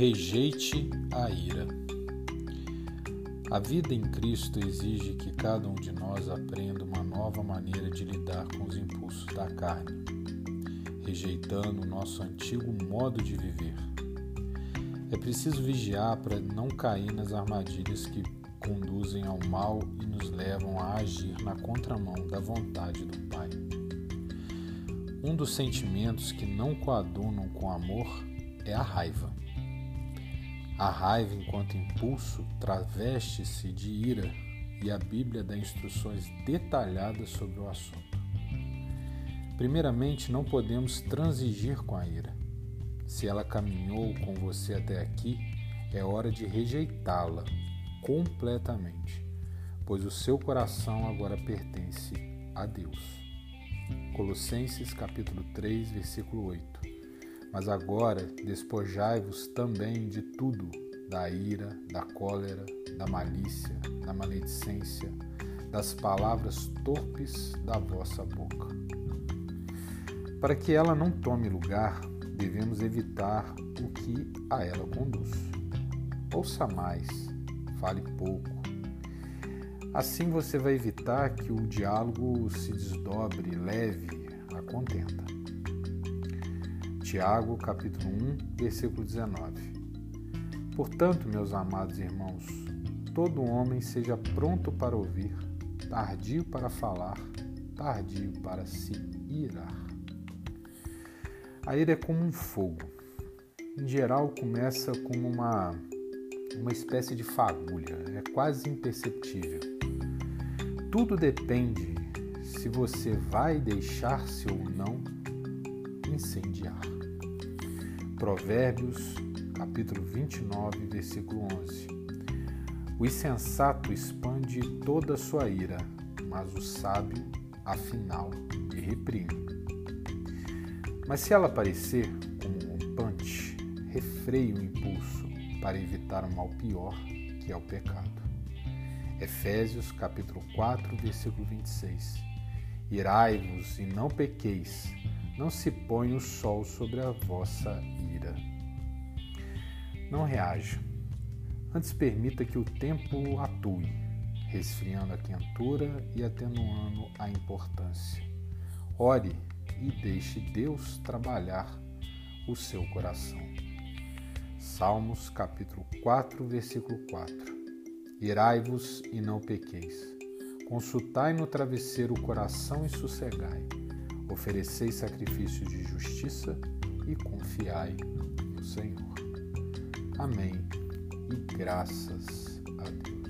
Rejeite a ira. A vida em Cristo exige que cada um de nós aprenda uma nova maneira de lidar com os impulsos da carne, rejeitando o nosso antigo modo de viver. É preciso vigiar para não cair nas armadilhas que conduzem ao mal e nos levam a agir na contramão da vontade do Pai. Um dos sentimentos que não coadunam com amor é a raiva. A raiva, enquanto impulso, traveste-se de ira e a Bíblia dá instruções detalhadas sobre o assunto. Primeiramente, não podemos transigir com a ira. Se ela caminhou com você até aqui, é hora de rejeitá-la completamente, pois o seu coração agora pertence a Deus. Colossenses capítulo 3, versículo 8. Mas agora despojai-vos também de tudo, da ira, da cólera, da malícia, da maledicência, das palavras torpes da vossa boca. Para que ela não tome lugar, devemos evitar o que a ela conduz. Ouça mais, fale pouco. Assim você vai evitar que o diálogo se desdobre leve a contenta. Tiago, capítulo 1, versículo 19. Portanto, meus amados irmãos, todo homem seja pronto para ouvir, tardio para falar, tardio para se irar. A ira é como um fogo. Em geral, começa como uma, uma espécie de fagulha, é quase imperceptível. Tudo depende se você vai deixar-se ou não incendiar. Provérbios, capítulo 29, versículo 11. O insensato expande toda a sua ira, mas o sábio, afinal, lhe reprime. Mas se ela aparecer como rompante, refreie o impulso para evitar o mal pior, que é o pecado. Efésios capítulo 4, versículo 26. Irai-vos e não pequeis, não se põe o sol sobre a vossa Não reaja. Antes permita que o tempo atue, resfriando a quentura e atenuando a importância. Ore e deixe Deus trabalhar o seu coração. Salmos capítulo 4, versículo 4. Irai-vos e não pequeis. Consultai no travesseiro o coração e sossegai ofereceis sacrifícios de justiça e confiai no Senhor. Amém. E graças a Deus.